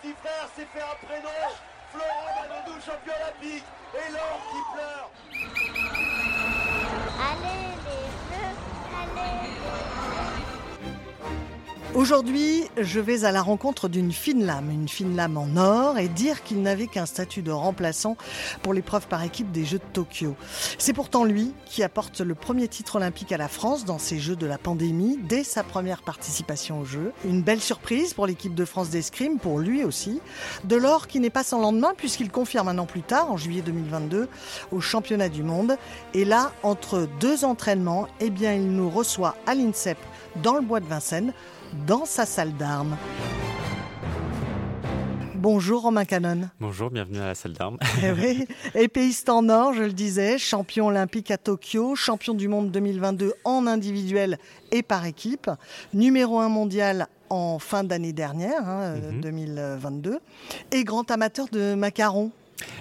Petit frère s'est fait un prénom. Florent Manodou, champion olympique. Et l'or qui pleure. Allez les jeux, allez les Aujourd'hui, je vais à la rencontre d'une fine lame, une fine lame en or, et dire qu'il n'avait qu'un statut de remplaçant pour l'épreuve par équipe des Jeux de Tokyo. C'est pourtant lui qui apporte le premier titre olympique à la France dans ces Jeux de la pandémie, dès sa première participation aux Jeux. Une belle surprise pour l'équipe de France d'escrime, pour lui aussi. De l'or qui n'est pas sans lendemain, puisqu'il confirme un an plus tard, en juillet 2022, au championnat du monde. Et là, entre deux entraînements, eh bien, il nous reçoit à l'INSEP dans le bois de Vincennes dans sa salle d'armes. Bonjour Romain Canon. Bonjour, bienvenue à la salle d'armes. Eh oui, épéiste en or, je le disais, champion olympique à Tokyo, champion du monde 2022 en individuel et par équipe, numéro un mondial en fin d'année dernière, hein, Mhm. 2022, et grand amateur de macarons.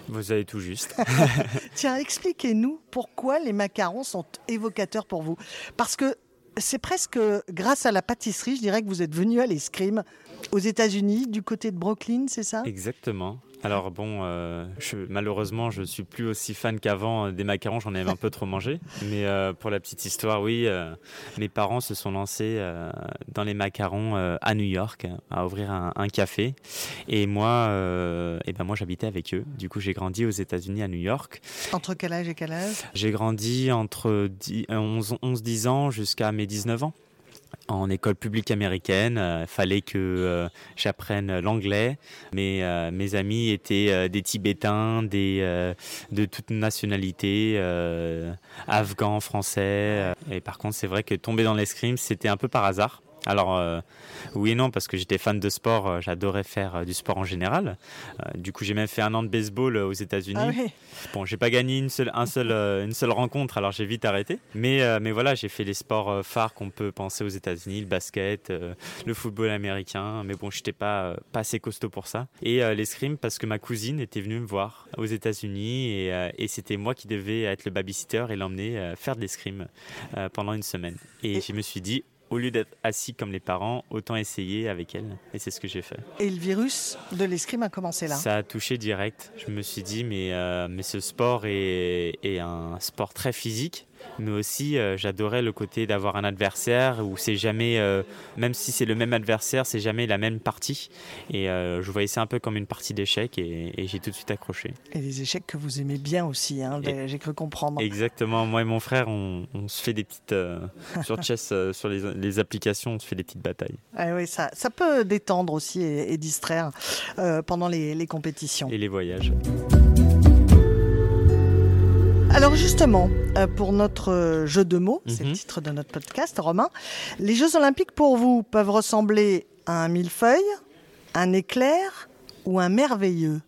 Vous avez tout juste. Tiens, expliquez-nous pourquoi les macarons sont évocateurs pour vous. Parce que c'est presque grâce à la pâtisserie, je dirais que vous êtes venu à l'escrime aux États-Unis, du côté de Brooklyn, c'est ça? Exactement. Alors bon, euh, je, malheureusement, je suis plus aussi fan qu'avant euh, des macarons. J'en ai un peu trop mangé. Mais euh, pour la petite histoire, oui, euh, mes parents se sont lancés dans les macarons à New York, à ouvrir un, un café. Et moi, eh ben moi, j'habitais avec eux. Du coup, j'ai grandi aux États-Unis à New York. Entre quel âge et quel âge? J'ai grandi entre 10 11 11-10 ans jusqu'à mes 19 ans en école publique américaine. Il fallait que euh, j'apprenne l'anglais. Mes, euh, mes amis étaient euh, des Tibétains, des, euh, de toute nationalité, euh, afghans, français. euh. Et par contre, c'est vrai que tomber dans l'escrime, c'était un peu par hasard. Alors euh, oui et non parce que j'étais fan de sport, euh, j'adorais faire euh, du sport en général. Du coup j'ai même fait un an de baseball aux États-Unis. Ah Bon, j'ai pas gagné une seule, un seul, une seule rencontre, alors j'ai vite arrêté. Mais, mais voilà, j'ai fait les sports phares qu'on peut penser aux États-Unis, le basket, le football américain. Mais bon, j'étais pas, pas assez costaud pour ça. Et l'escrime parce que ma cousine était venue me voir aux États-Unis et, et c'était moi qui devais être le babysitter et l'emmener faire de l'escrime pendant une semaine. Et, Et- je me suis dit, au lieu d'être assis comme les parents, autant essayer avec elle. Et c'est ce que j'ai fait. et le virus de l'escrime a commencé là. Ça a touché direct. Je me suis dit, mais, euh, mais ce sport est, est un sport très physique. Mais aussi, euh, j'adorais le côté d'avoir un adversaire où c'est jamais, euh, même si c'est le même adversaire, c'est jamais la même partie. Et euh, je voyais ça un peu comme une partie d'échecs et, et j'ai tout de suite accroché. Et les échecs que vous aimez bien aussi, hein, Et- j'ai cru comprendre. Exactement. Moi et mon frère, on, on se fait des petites. sur chess, sur les, les applications, on se fait des petites batailles. Ah oui, ça, ça peut détendre aussi et, et distraire pendant les, les compétitions. Et les voyages. Alors justement, euh, pour notre euh, jeu de mots, c'est le Mhm. titre de notre podcast, Romain, les Jeux olympiques pour vous peuvent ressembler à un millefeuille, un éclair ou un merveilleux?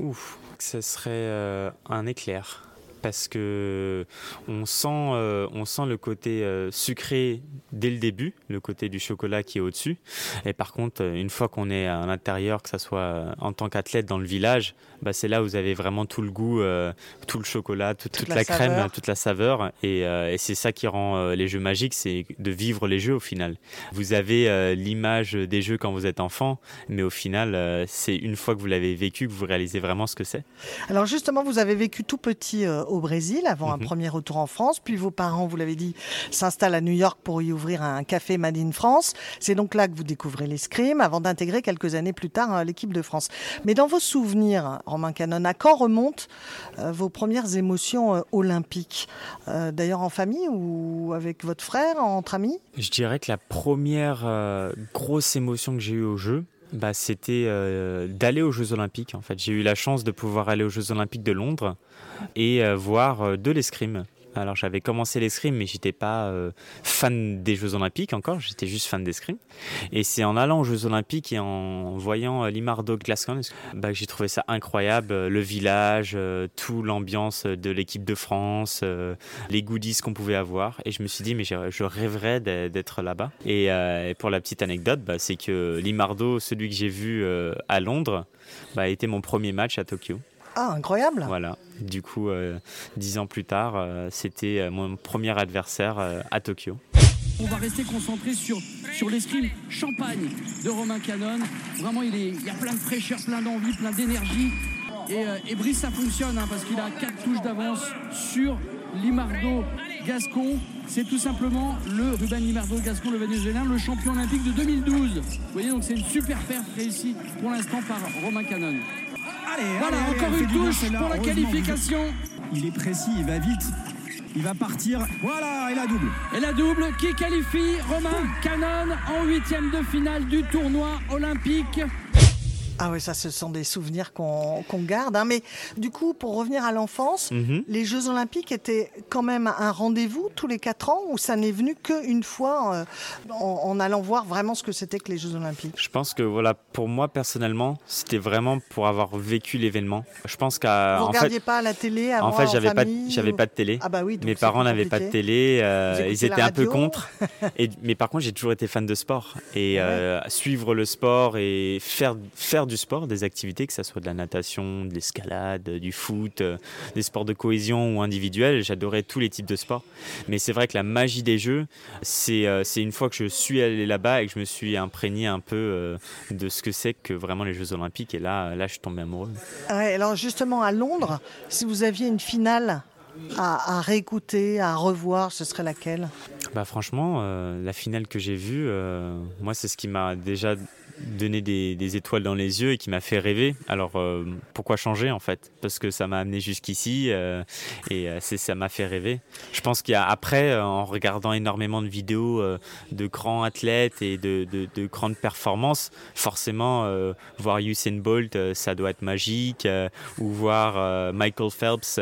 Ouf, ce serait euh, un éclair. Parce que on sent, euh, on sent le côté euh, sucré dès le début, le côté du chocolat qui est au-dessus. Et par contre, une fois qu'on est à l'intérieur, que ça soit en tant qu'athlète dans le village, bah, c'est là où vous avez vraiment tout le goût, euh, tout le chocolat, tout- toute, la la, crème, saveur. toute la saveur. Et, euh, et c'est ça qui rend euh, les jeux magiques, c'est de vivre les jeux au final. Vous avez l'image des jeux quand vous êtes enfant, mais au final, c'est une fois que vous l'avez vécu que vous réalisez vraiment ce que c'est. Alors justement, vous avez vécu tout petit au Brésil avant un Mhm. premier retour en France, puis vos parents, vous l'avez dit, s'installent à New York pour y ouvrir un café Made in France. C'est donc là que vous découvrez l'escrime avant d'intégrer quelques années plus tard euh, l'équipe de France. Mais dans vos souvenirs, À quand remontent euh, vos premières émotions euh, olympiques Euh, D'ailleurs en famille ou avec votre frère, entre amis? Je dirais que la première grosse émotion que j'ai eue au jeu, bah, C'était d'aller aux Jeux Olympiques. En fait, j'ai eu la chance de pouvoir aller aux Jeux Olympiques de Londres et voir de l'escrime. Alors j'avais commencé l'escrime, mais j'étais pas euh, fan des Jeux Olympiques encore. J'étais juste fan d'escrime. Et c'est en allant aux Jeux Olympiques et en voyant euh, Limardo Glasgow bah, que j'ai trouvé ça incroyable. Euh, Le village, tout l'ambiance de l'équipe de France, les goodies qu'on pouvait avoir. Et je me suis dit, mais je, rêverais d'être là-bas. Et, pour la petite anecdote, bah, c'est que Limardo, celui que j'ai vu à Londres, bah, été mon premier match à Tokyo. Ah, incroyable. Voilà. Du coup, euh, dix ans plus tard, euh, c'était euh, mon premier adversaire euh, à Tokyo. On va rester concentré sur, sur l'escrime champagne de Romain Canon. Vraiment, il, est, il y a plein de fraîcheur, plein d'envie, plein d'énergie. Et, euh, et Brice, ça fonctionne hein, parce qu'il a quatre touches d'avance sur Limardo Gascon. C'est tout simplement le Ruben Limardo Gascon, le Vénézuélien, le champion olympique de 2012. Vous voyez, donc c'est une super perf réussie pour l'instant par Romain Canon. Allez, Voilà, allez, encore une touche pour la qualification. Il est précis, il va vite. Il va partir. Voilà, et la double. Et la double qui qualifie Romain Canon en huitième de finale du tournoi olympique. Ah oui, ça, ce sont des souvenirs qu'on garde. hein. Mais du coup, pour revenir à l'enfance, Mhm. les Jeux Olympiques étaient quand même un rendez-vous tous les quatre ans ou ça n'est venu qu'une fois euh, en, en allant voir vraiment ce que c'était que les Jeux Olympiques? Je pense que voilà, pour moi personnellement, c'était vraiment pour avoir vécu l'événement. Je pense qu'à Vous en regardiez fait, pas à la télé avant en fait, j'avais pas, j'avais pas de télé. Ah bah oui, Mes parents n'avaient pas de télé, euh, ils étaient un peu contre. Et, mais par contre, j'ai toujours été fan de sport. Et euh, suivre le sport et faire, faire du sport, des activités, que ce soit de la natation, de l'escalade, du foot, euh, des sports de cohésion ou individuels, j'adorais tous les types de sports. Mais c'est vrai que la magie des jeux, c'est euh, une fois que je suis allé là-bas et que je me suis imprégné un peu euh, de ce que c'est que vraiment les Jeux Olympiques. Et là, là je suis tombé amoureux. Ouais, alors justement, à Londres, si vous aviez une finale à, à réécouter, à revoir, ce serait laquelle? Bah franchement, euh, la finale que j'ai vue, euh, moi c'est ce qui m'a déjà donné des, étoiles dans les yeux et qui m'a fait rêver. Alors euh, pourquoi changer en fait? Parce que ça m'a amené jusqu'ici euh, et euh, ça m'a fait rêver. Je pense qu'après, euh, en regardant énormément de vidéos de grands athlètes et de, de, de grandes performances, forcément voir Usain Bolt, ça doit être magique. ou voir Michael Phelps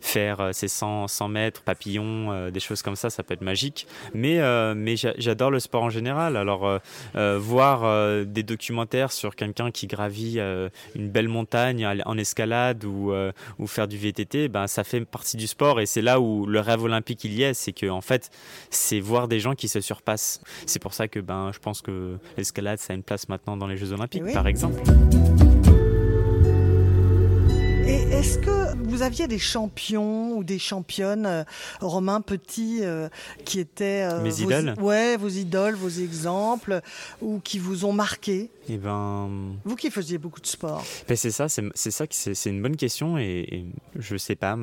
faire ses 100, 100 mètres, papillon, des choses comme ça, ça peut être magique. Mais, mais j'a- j'adore le sport en général. Alors, voir euh, des documentaires sur quelqu'un qui gravit euh, une belle montagne en escalade ou, euh, ou faire du VTT, ben, ça fait partie du sport et c'est là où le rêve olympique il y est. C'est que, en fait, c'est voir des gens qui se surpassent. C'est pour ça que ben, je pense que l'escalade, ça a une place maintenant dans les Jeux Olympiques, Eh oui. par exemple. Et est-ce que vous aviez des champions ou des championnes, euh, Romain Petit, euh, qui étaient euh, Mes vos, idoles Ouais, vos idoles, vos exemples, ou qui vous ont marqué? Et ben, Vous qui faisiez beaucoup de sport. Ben, c'est ça, c'est ça c'est une bonne question et, et je sais pas,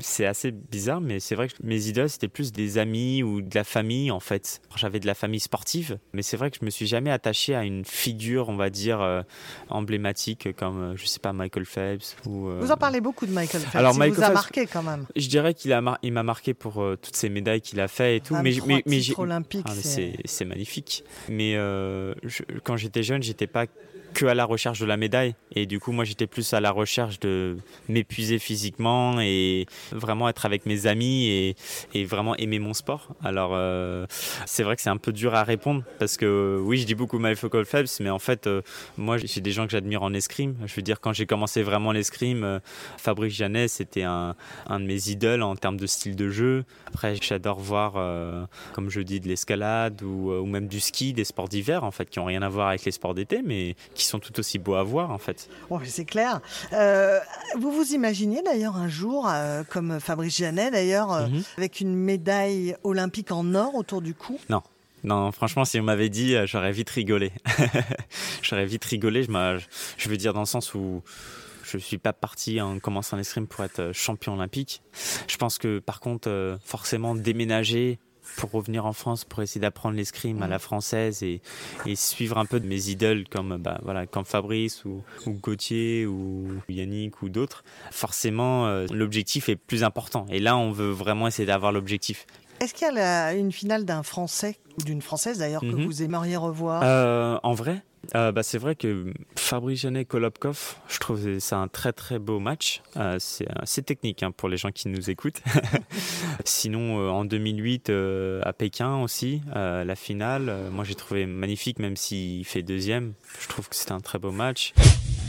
c'est assez bizarre, mais c'est vrai que mes idoles c'était plus des amis ou de la famille en fait. J'avais de la famille sportive, mais c'est vrai que je me suis jamais attaché à une figure, on va dire euh, emblématique comme euh, je sais pas Michael Phelps ou. euh, Vous en parlez beaucoup de Michael Phelps. Alors, il Michael vous a Phelps- marqué quand même. Je dirais qu'il mar- m'a marqué pour euh, toutes ces médailles qu'il a fait et tout, mais mais, ah, mais c'est- magnifique. Mais je- quand j'étais jeune, j'étais pas que à la recherche de la médaille. Et du coup, moi, j'étais plus à la recherche de m'épuiser physiquement et vraiment être avec mes amis et, vraiment aimer mon sport. Alors, euh, c'est vrai que c'est un peu dur à répondre parce que oui, je dis beaucoup Michael Phelps, mais en fait, euh, moi, j'ai des gens que j'admire en escrime. Je veux dire, quand j'ai commencé vraiment l'escrime, euh, Fabrice Janet, c'était un, de mes idoles en termes de style de jeu. Après, j'adore voir, euh, comme je dis, de l'escalade ou, euh, ou même du ski, des sports d'hiver, en fait, qui n'ont rien à voir avec les sports d'été, mais qui sont tout aussi beaux à voir, en fait. Ouais, c'est clair. Euh, vous vous imaginez d'ailleurs un jour, euh, comme Fabrice Janet d'ailleurs, euh, Mhm. avec une médaille olympique en or autour du cou? Non. Non, franchement, si on m'avait dit, j'aurais vite rigolé. j'aurais vite rigolé, je, je veux dire dans le sens où je suis pas parti en commençant l'escrime pour être champion olympique. Je pense que par contre, forcément, déménager pour revenir en France pour essayer d'apprendre l'escrime à la française et, et suivre un peu de mes idoles comme bah, voilà comme Fabrice ou, ou Gauthier ou Yannick ou d'autres. Forcément euh, l'objectif est plus important. Et là on veut vraiment essayer d'avoir l'objectif Est-ce qu'il y a la- une finale d'un Français, ou d'une Française d'ailleurs, que Mhm. vous aimeriez revoir Euh, en vrai, Euh, bah, c'est vrai que Fabrice Janet Kolobkov, je trouve que c'est un très très beau match. Euh, c'est assez technique hein, pour les gens qui nous écoutent. Sinon, euh, en 2008 euh, à Pékin aussi, euh, la finale, euh, moi j'ai trouvé magnifique, même s'il fait deuxième. Je trouve que c'était un très beau match.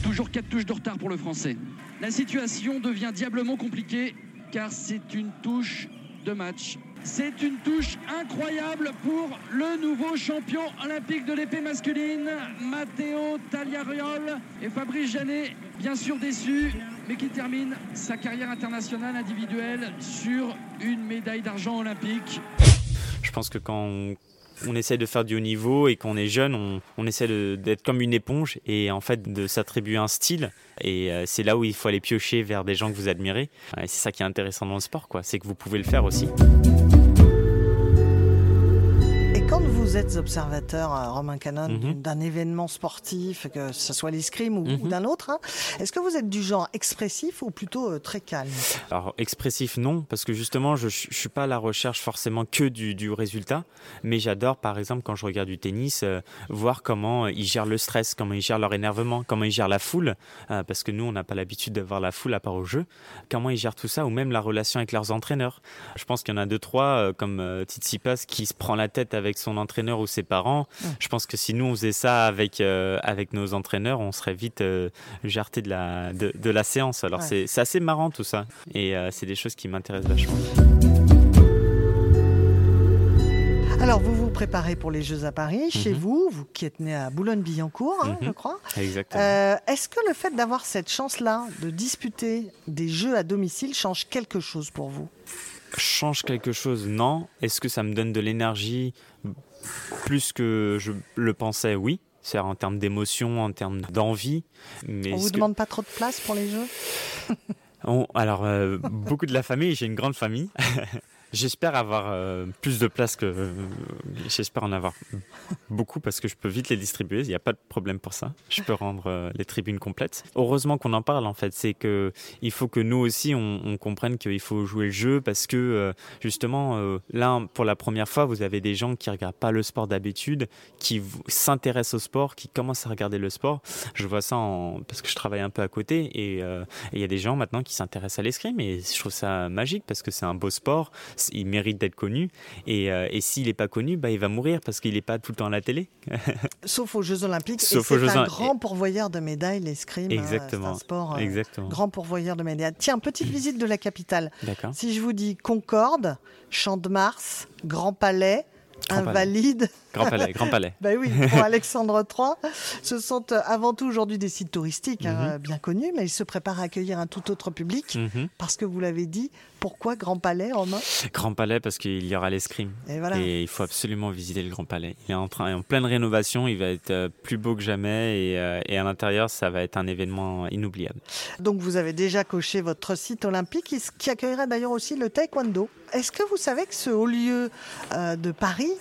Toujours 4 touches de retard pour le Français. La situation devient diablement compliquée car c'est une touche de match. C'est une touche incroyable pour le nouveau champion olympique de l'épée masculine, Matteo Tagliariol et Fabrice Janet, bien sûr déçu, mais qui termine sa carrière internationale individuelle sur une médaille d'argent olympique. Je pense que quand on, on essaie de faire du haut niveau et qu'on est jeune, on, on essaie d'être comme une éponge et en fait de s'attribuer un style. Et euh, c'est là où il faut aller piocher vers des gens que vous admirez. C'est ça qui est intéressant dans le sport, quoi. C'est que vous pouvez le faire aussi. Vous êtes observateur, euh, Romain Canon, Mhm. d'un événement sportif, que ce soit l'escrime ou, Mhm. d'un autre, hein, est-ce que vous êtes du genre expressif ou plutôt euh, très calme? Alors expressif non, parce que justement je, je suis pas à la recherche forcément que du, du résultat, mais j'adore par exemple quand je regarde du tennis, euh, voir comment ils gèrent le stress, comment ils gèrent leur énervement, comment ils gèrent la foule, euh, parce que nous on n'a pas l'habitude de voir la foule à part au jeu, comment ils gèrent tout ça, ou même la relation avec leurs entraîneurs. Je pense qu'il y en a deux trois comme Tsitsipas qui se prend la tête avec son entraîneur ou ses parents. Je pense que si nous on faisait ça avec euh, avec nos entraîneurs, on serait vite euh, jarté de la de, de la séance. Alors Ouais. c'est assez marrant tout ça, et euh, c'est des choses qui m'intéressent vachement. Alors, vous vous préparez pour les Jeux à Paris, chez Mhm. vous, vous qui êtes né à Boulogne-Billancourt, hein, Mhm. je crois. Exactement. Euh, Est-ce que le fait d'avoir cette chance-là de disputer des Jeux à domicile change quelque chose pour vous? Change quelque chose Non. Est-ce que ça me donne de l'énergie? Plus que je le pensais Oui. C'est en termes d'émotion, en termes d'envie. Mais On vous que- demande pas trop de place pour les Jeux? On- alors, euh, beaucoup de la famille, j'ai une grande famille. J'espère avoir euh, plus de place que. euh, J'espère en avoir beaucoup parce que je peux vite les distribuer. Il n'y a pas de problème pour ça. Je peux rendre euh, les tribunes complètes. Heureusement qu'on en parle en fait. C'est que il faut que nous aussi on, comprenne qu'il faut jouer le jeu parce que justement là pour la première fois vous avez des gens qui regardent pas le sport d'habitude, qui s'intéressent au sport, qui commencent à regarder le sport. Je vois ça parce que je travaille un peu à côté et il y a des gens maintenant qui s'intéressent à l'escrime et je trouve ça magique parce que c'est un beau sport, il mérite d'être connu et, euh, et s'il n'est pas connu, bah, il va mourir parce qu'il n'est pas tout le temps à la télé. Sauf aux Jeux Olympiques. Sauf et aux c'est Jeux un grand pourvoyeur de médailles, l'escrime. hein, Exactement. C'est un sport euh, Exactement. grand pourvoyeur de médailles. Tiens, petite visite de la capitale. D'accord. Si je vous dis Concorde, Champ de Mars, Grand Palais, Grand Palais. Invalide, Grand palais, grand palais. ben oui, pour Alexandre III, ce sont euh, avant tout aujourd'hui des sites touristiques hein, Mhm. bien connus, mais ils se préparent à accueillir un tout autre public. Mhm. Parce que vous l'avez dit, pourquoi Grand Palais, Romain? Grand palais parce qu'il y aura l'escrime. Et voilà. Et il faut absolument visiter le Grand Palais. Il est en, train, en pleine rénovation, il va être euh, plus beau que jamais et, euh, et à l'intérieur, ça va être un événement inoubliable. Donc vous avez déjà coché votre site olympique qui- qui accueillera d'ailleurs aussi le taekwondo. Est-ce que vous savez que ce haut lieu euh, de Paris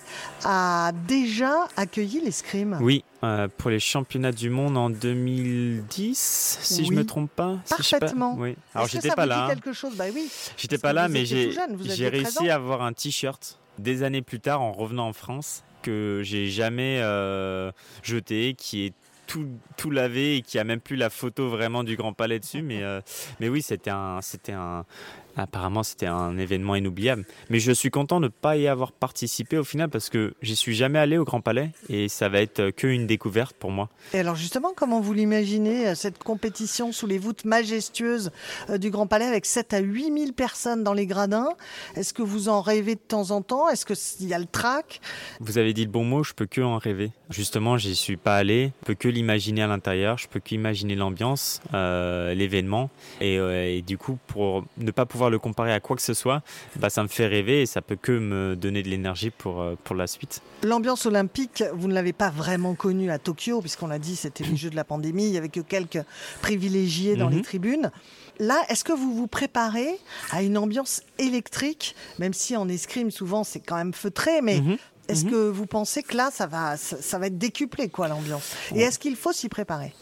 a déjà accueilli l'escrime? Oui, euh, pour les championnats du monde en 2010, si je Oui. me trompe pas. si je Parfaitement. oui. Alors j'étais pas là. hein. quelque chose Bah oui. J'étais pas là, mais j'ai réussi 13 ans. à avoir un t-shirt des années plus tard en revenant en France que j'ai jamais euh, jeté, qui est tout, tout lavé et qui a même plus la photo vraiment du Grand Palais dessus. Mais, euh, mais oui, c'était un, c'était un, apparemment c'était un événement inoubliable. Mais je suis content de ne pas y avoir participé au final parce que j'y suis jamais allé au Grand Palais et ça va être que une découverte pour moi. Et alors justement, comment vous l'imaginez, euh, cette compétition sous les voûtes majestueuses euh, du Grand Palais avec 7 à 8 000 personnes dans les gradins? Est-ce que vous en rêvez de temps en temps? Est-ce qu'il y a le trac? Vous avez dit le bon mot, je peux que en rêver. Justement, j'y suis pas allé, je peux que l'imaginer à l'intérieur, je peux qu'imaginer l'ambiance, euh, l'événement, et, euh, et du coup, pour ne pas pouvoir le comparer à quoi que ce soit, bah, ça me fait rêver et ça peut que me donner de l'énergie pour, euh, pour la suite. L'ambiance olympique, vous ne l'avez pas vraiment connue à Tokyo, puisqu'on l'a dit, c'était les Jeux de la pandémie, il n'y avait que quelques privilégiés dans Mhm. les tribunes. Là, est-ce que vous vous préparez à une ambiance électrique, même si en escrime, souvent, c'est quand même feutré, mais Mhm. Est-ce Mhm. que vous pensez que là, ça va, ça, ça va être décuplé, quoi, l'ambiance? Et est-ce qu'il faut s'y préparer?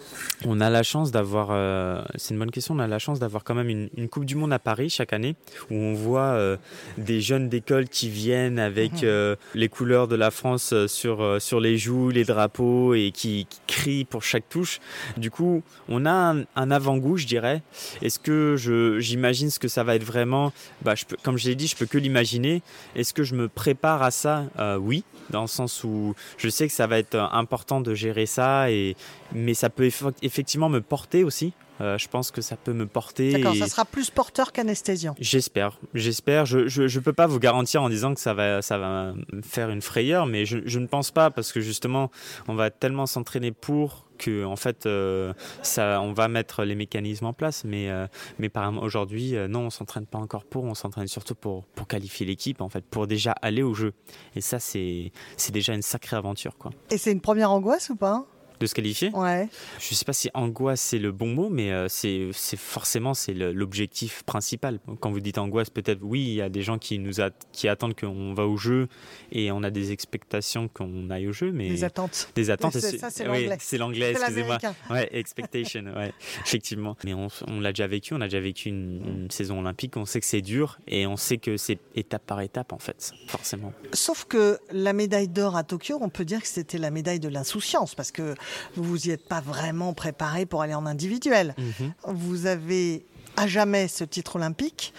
On a la chance d'avoir, euh, c'est une bonne question, on a la chance d'avoir quand même une, une Coupe du Monde à Paris chaque année où on voit euh, des jeunes d'école qui viennent avec Mhm. euh, les couleurs de la France sur, sur les joues, les drapeaux et qui, qui crient pour chaque touche. Du coup, on a un, un avant-goût, je dirais. Est-ce que je, j'imagine ce que ça va être vraiment? Bah, je peux, Comme je l'ai dit, je peux que l'imaginer. Est-ce que je me prépare à ça? Euh, Oui, dans le sens où je sais que ça va être important de gérer ça, et, mais ça peut eff- effectivement me porter aussi. Euh, je pense que ça peut me porter. D'accord, et- ça sera plus porteur qu'anesthésiant. J'espère, j'espère. Je, je, je peux pas vous garantir en disant que ça va, ça va me faire une frayeur, mais je, je ne pense pas parce que justement, on va tellement s'entraîner pour que en fait, euh, ça, on va mettre les mécanismes en place. Mais, euh, mais par aujourd'hui, euh, non, on s'entraîne pas encore pour, on s'entraîne surtout pour, pour qualifier l'équipe en fait, pour déjà aller au jeu. Et ça, c'est, c'est déjà une sacrée aventure, quoi. Et c'est une première angoisse ou pas De se qualifier. Ouais. Je sais pas si angoisse c'est le bon mot, mais euh, c'est c'est forcément c'est l'objectif principal. Quand vous dites angoisse, peut-être oui, il y a des gens qui nous a- qui attendent qu'on va au jeu et on a des expectations qu'on aille au jeu, mais Les attentes. des attentes. C'est- ça, c'est oui, l'anglais. c'est l'anglais, excusez-moi. Ouais, expectation, ouais, effectivement. Mais on, on l'a déjà vécu, on a déjà vécu une, une saison olympique, on sait que c'est dur et on sait que c'est étape par étape en fait, forcément. Sauf que la médaille d'or à Tokyo, on peut dire que c'était la médaille de l'insouciance parce que vous vous y êtes pas vraiment préparé pour aller en individuel. Mhm. Vous avez à jamais ce titre olympique.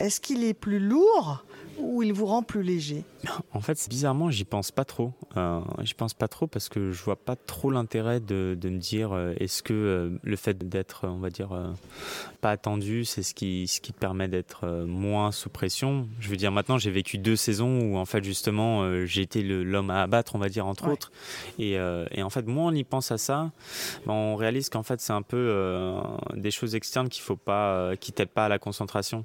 Est-ce qu'il est plus lourd ou il vous rend plus léger En fait, c'est- bizarrement, j'y pense pas trop. Euh, j'y pense pas trop parce que je vois pas trop l'intérêt de, de me dire euh, est-ce que euh, le fait d'être, on va dire, pas attendu, c'est ce qui, ce qui te permet d'être moins sous pression. Je veux dire, maintenant, j'ai vécu deux saisons où, en fait, justement, j'ai été le- l'homme à abattre, on va dire, entre Ouais. autres. Et, et en fait, moins on y pense à ça, ben, on réalise qu'en fait, c'est un peu des choses externes qu'il faut pas, qui t'aident pas à la concentration.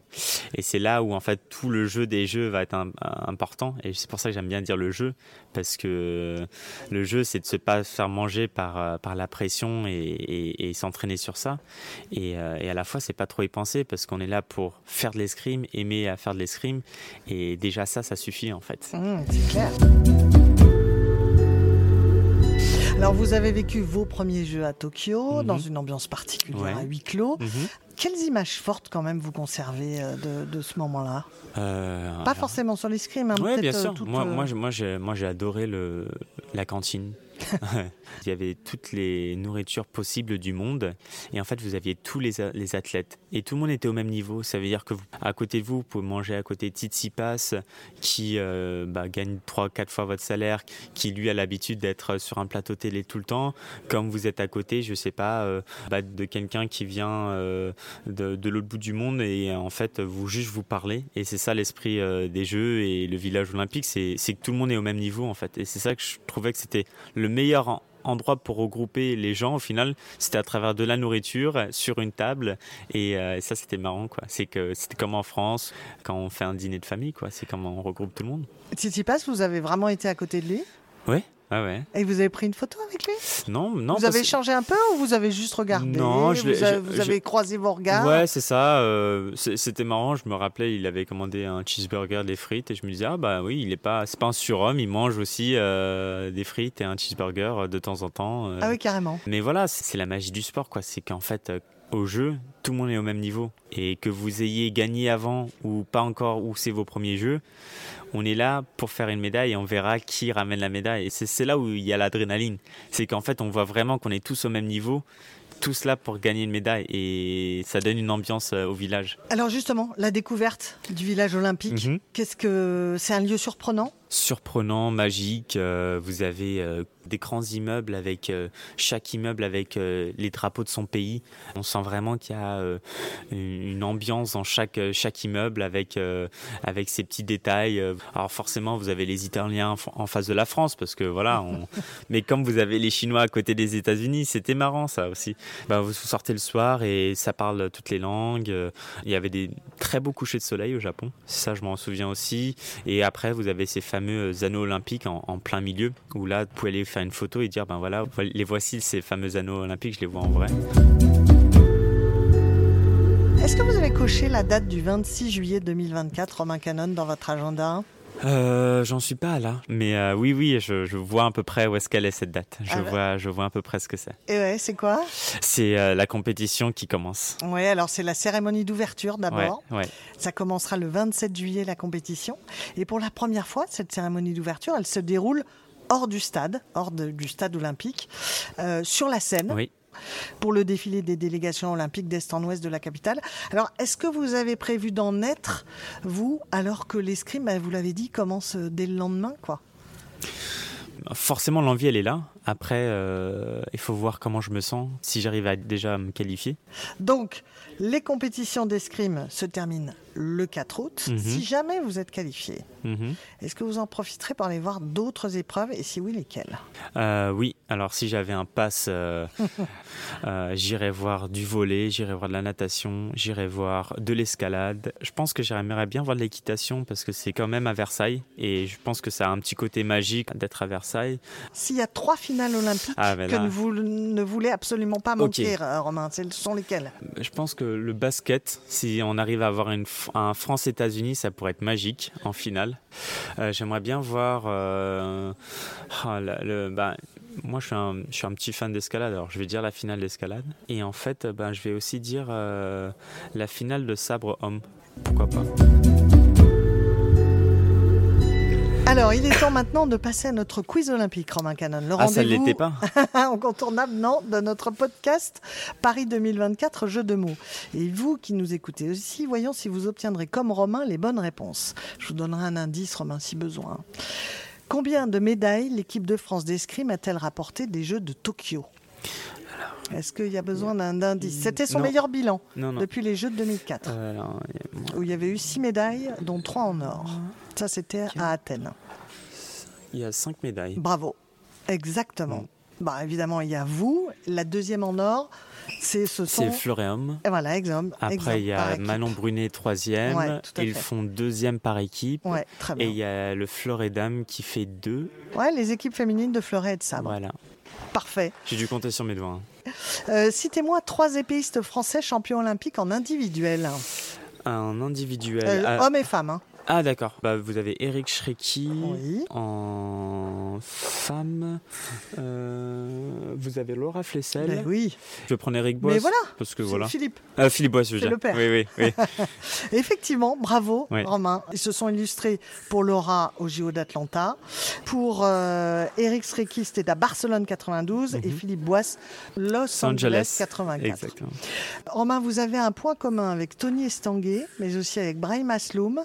Et c'est là où en fait tout le jeu des jeux va être important. Et c'est pour ça que j'aime bien dire le jeu, parce que le jeu, c'est de se pas faire manger par, euh, par la pression et, s'entraîner sur ça. Et, euh, et à la fois, c'est pas trop y penser, parce qu'on est là pour faire de l'escrime, aimer à faire de l'escrime. Et déjà ça, ça suffit en fait. Clair. Alors vous avez vécu vos premiers jeux à Tokyo Mhm. dans une ambiance particulière Ouais. à huis clos. Mhm. Quelles images fortes quand même vous conservez euh, de, de ce moment-là? Euh, Pas forcément sur l'escrime, hein, Oui, bien euh, sûr. toute, moi, moi, j'ai- moi, adoré le, la cantine. Il y avait toutes les nourritures possibles du monde. Et en fait, vous aviez tous les, les athlètes. Et tout le monde était au même niveau. Ça veut dire que vous, à côté de vous, vous pouvez manger à côté de Tsitsipas, qui euh, bah, gagne 3-4 fois votre salaire, qui lui a l'habitude d'être sur un plateau télé tout le temps. Comme vous êtes à côté, je sais pas, euh, bah, de quelqu'un qui vient euh, de, de l'autre bout du monde. Et en fait, vous juste vous parlez. Et c'est ça l'esprit euh, des Jeux et le village olympique. C'est que tout le monde est au même niveau, en fait. Et c'est ça que je trouvais que c'était le meilleur en- endroit pour regrouper les gens au final c'était à travers de la nourriture sur une table et, euh, et ça c'était marrant quoi. C'est que c'était comme en France quand on fait un dîner de famille quoi. C'est comme on regroupe tout le monde. Tsitsipas, vous avez vraiment été à côté de lui? Ouais ouais ouais et vous avez pris une photo avec lui? Non non Vous avez échangé un peu ou vous avez juste regardé? Non, je Vous, je- vous avez croisé vos regards? Ouais, c'est ça. euh, C'était marrant. Je me rappelais, il avait commandé un cheeseburger, des frites, et je me disais ah bah oui, il est pas, c'est pas un surhomme. Il mange aussi euh, des frites et un cheeseburger euh, de temps en temps. euh. Ah oui, carrément. Mais voilà, c'est la magie du sport, quoi. C'est qu'en fait, au jeu, tout le monde est au même niveau. Et que vous ayez gagné avant ou pas encore, ou c'est vos premiers jeux, on est là pour faire une médaille et on verra qui ramène la médaille. Et c'est là où il y a l'adrénaline. C'est qu'en fait, on voit vraiment qu'on est tous au même niveau, tous là pour gagner une médaille. Et ça donne une ambiance euh, au village. Alors justement, la découverte du village olympique, Mhm. qu'est-ce que c'est un lieu surprenant? Surprenant, magique. Euh, vous avez euh, des grands immeubles avec euh, chaque immeuble avec les drapeaux de son pays. On sent vraiment qu'il y a une ambiance dans chaque chaque immeuble avec avec ces petits détails. Alors forcément, vous avez les Italiens en face de la France parce que voilà. on- Mais comme vous avez les Chinois à côté des États-Unis, c'était marrant ça aussi. Bah, vous sortez le soir et ça parle toutes les langues. Il y avait des très beaux couchers de soleil au Japon. Ça, je m'en souviens aussi. Et après, vous avez ces fameux anneaux olympiques en, en plein milieu, où là, vous pouvez aller faire une photo et dire, ben voilà, les voici ces fameux anneaux olympiques, je les vois en vrai. Est-ce que vous avez coché la date du 26 juillet 2024, Romain Canon, dans votre agenda? Euh, J'en suis pas là, mais euh, oui, oui, je, je vois à peu près où est-ce qu'elle est cette date. Je Ah bah. vois, je vois à peu près ce que c'est. Et ouais, c'est quoi? C'est euh, la compétition qui commence. Ouais, alors c'est la cérémonie d'ouverture Ouais, d'abord. ouais. Ça commencera le 27 juillet la compétition. Et pour la première fois, cette cérémonie d'ouverture, elle se déroule hors du stade, hors de- du stade olympique, euh, sur la scène. Oui. Pour le défilé des délégations olympiques d'Est en Ouest de la capitale. Alors, est-ce que vous avez prévu d'en être, vous, alors que l'escrime, bah, vous l'avez dit, commence euh, dès le lendemain, quoi? Forcément, l'envie, elle est là. Après, euh, il faut voir comment je me sens, si j'arrive à déjà me qualifier. Donc, les compétitions d'escrime se terminent le 4 août. Mhm. Si jamais vous êtes qualifié, Mhm. est-ce que vous en profiterez pour aller voir d'autres épreuves et si oui, lesquelles? Euh, oui, alors si j'avais un pass, euh, euh, j'irais voir du volet, j'irais voir de la natation, j'irais voir de l'escalade. Je pense que j'aimerais bien voir de l'équitation parce que c'est quand même à Versailles et je pense que ça a un petit côté magique d'être à Versailles. S'il y a trois finales olympiques Ah, ben que vous ne voulez absolument pas manquer, Romain, ce sont lesquelles? Je pense que le basket, si on arrive à avoir un France-États-Unis, ça pourrait être magique en finale. Euh, J'aimerais bien voir. euh, ah, bah, moi, je suis, un, petit fan d'escalade, alors je vais dire la finale d'escalade. Et en fait, euh, ben, je vais aussi dire la finale de sabre homme. Pourquoi pas? Alors, il est temps maintenant de passer à notre quiz olympique, Romain Canon. Le Ah, ça ne l'était pas incontournable, non, de notre podcast Paris 2024 Jeux de mots. Et vous qui nous écoutez aussi, voyons si vous obtiendrez comme Romain les bonnes réponses. Je vous donnerai un indice, Romain, si besoin. Combien de médailles l'équipe de France d'escrime a-t-elle rapporté des Jeux de Tokyo? Est-ce qu'il y a besoin d'un indice? C'était son Non. meilleur bilan Non, non. depuis les Jeux de 2004, Euh, où il y avait eu six médailles, dont trois en or. Ça, c'était à Athènes. Il y a cinq médailles. Bravo. Exactement. Mm. Bah, évidemment, il y a vous. La deuxième en or, c'est ce sont. C'est Floréum. Et voilà, exemple. Après, exemple, il y a. Manon Brunet, troisième. Ouais, Ils font deuxième par équipe. Ouais, très Et il y a le Florédam qui fait deux. Ouais, les équipes féminines de fleuret et de sabre. Voilà. Parfait. J'ai dû compter sur mes doigts. hein. Euh, Citez-moi trois épéistes français champions olympiques en individuel. Un individuel. Euh, Hommes et femmes. hein. Ah, d'accord. Bah, vous avez Eric Schrecky Oui. en femme. Euh, vous avez Laura Flessel. Ben oui. Je vais prendre Eric Bois. Mais voilà. Parce que C'est voilà. Philippe. Ah, Philippe Bois, je veux dire. le père. Oui, oui, oui. Effectivement, bravo. Romain. Ils se sont illustrés pour Laura au JO d'Atlanta. Pour euh, Eric Srecky, c'était à Barcelone 92 et Mhm. Philippe Boisse, Los Angeles, Angeles. 84. Exactement. Romain, vous avez un point commun avec Tony Estanguet, mais aussi avec Brahim Asloum,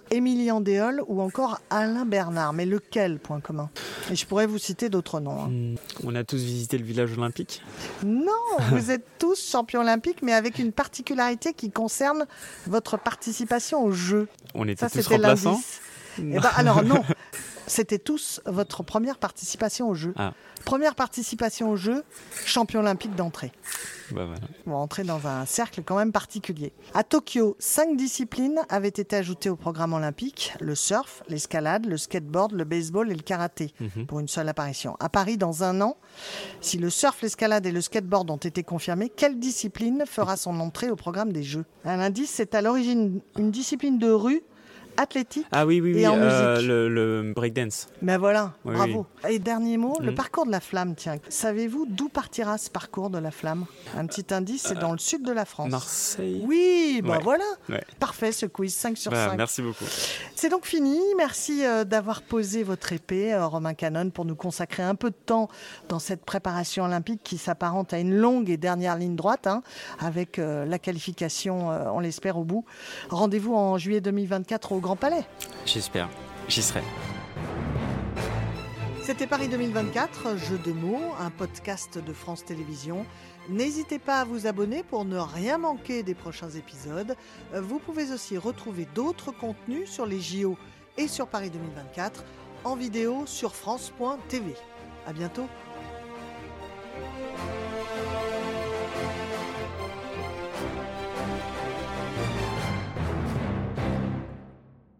Andéol ou encore Alain Bernard. Mais lequel point commun? Et je pourrais vous citer d'autres noms. hein. Hmm, On a tous visité le village olympique. Non, vous êtes tous champions olympiques, mais avec une particularité qui concerne votre participation aux Jeux. On était Ça, tous c'était remplaçants. Eh ben, alors non, c'était tous votre première participation aux Jeux. Ah. Première participation aux Jeux, champion olympique d'entrée. Bah, voilà. Vous rentrez dans un cercle quand même particulier. À Tokyo, cinq disciplines avaient été ajoutées au programme olympique le surf, l'escalade, le skateboard, le baseball et le karaté Mhm. pour une seule apparition. À Paris, dans un an, si le surf, l'escalade et le skateboard ont été confirmés, quelle discipline fera son entrée au programme des Jeux? Un indice, c'est à l'origine une discipline de rue, athlétique. Ah oui, oui, Et en euh, musique. le, le breakdance. Mais voilà, Oui, bravo. Et dernier mot, le Mhm. parcours de la flamme, tiens. Savez-vous d'où partira ce parcours de la flamme? Un petit indice, c'est dans le sud de la France. Marseille. Oui, bah Ouais. voilà. Ouais. Parfait ce quiz, 5 sur Bah, 5. merci beaucoup. C'est donc fini. Merci euh, d'avoir posé votre épée, euh, Romain Canon, pour nous consacrer un peu de temps dans cette préparation olympique qui s'apparente à une longue et dernière ligne droite, hein, avec la qualification, on l'espère, au bout. Rendez-vous en juillet 2024 au Grand Palais. J'espère. J'y serai. C'était Paris 2024, Jeu de mots, un podcast de France Télévisions. N'hésitez pas à vous abonner pour ne rien manquer des prochains épisodes. Euh, Vous pouvez aussi retrouver d'autres contenus sur les JO et sur Paris 2024 en vidéo sur France.tv. À bientôt.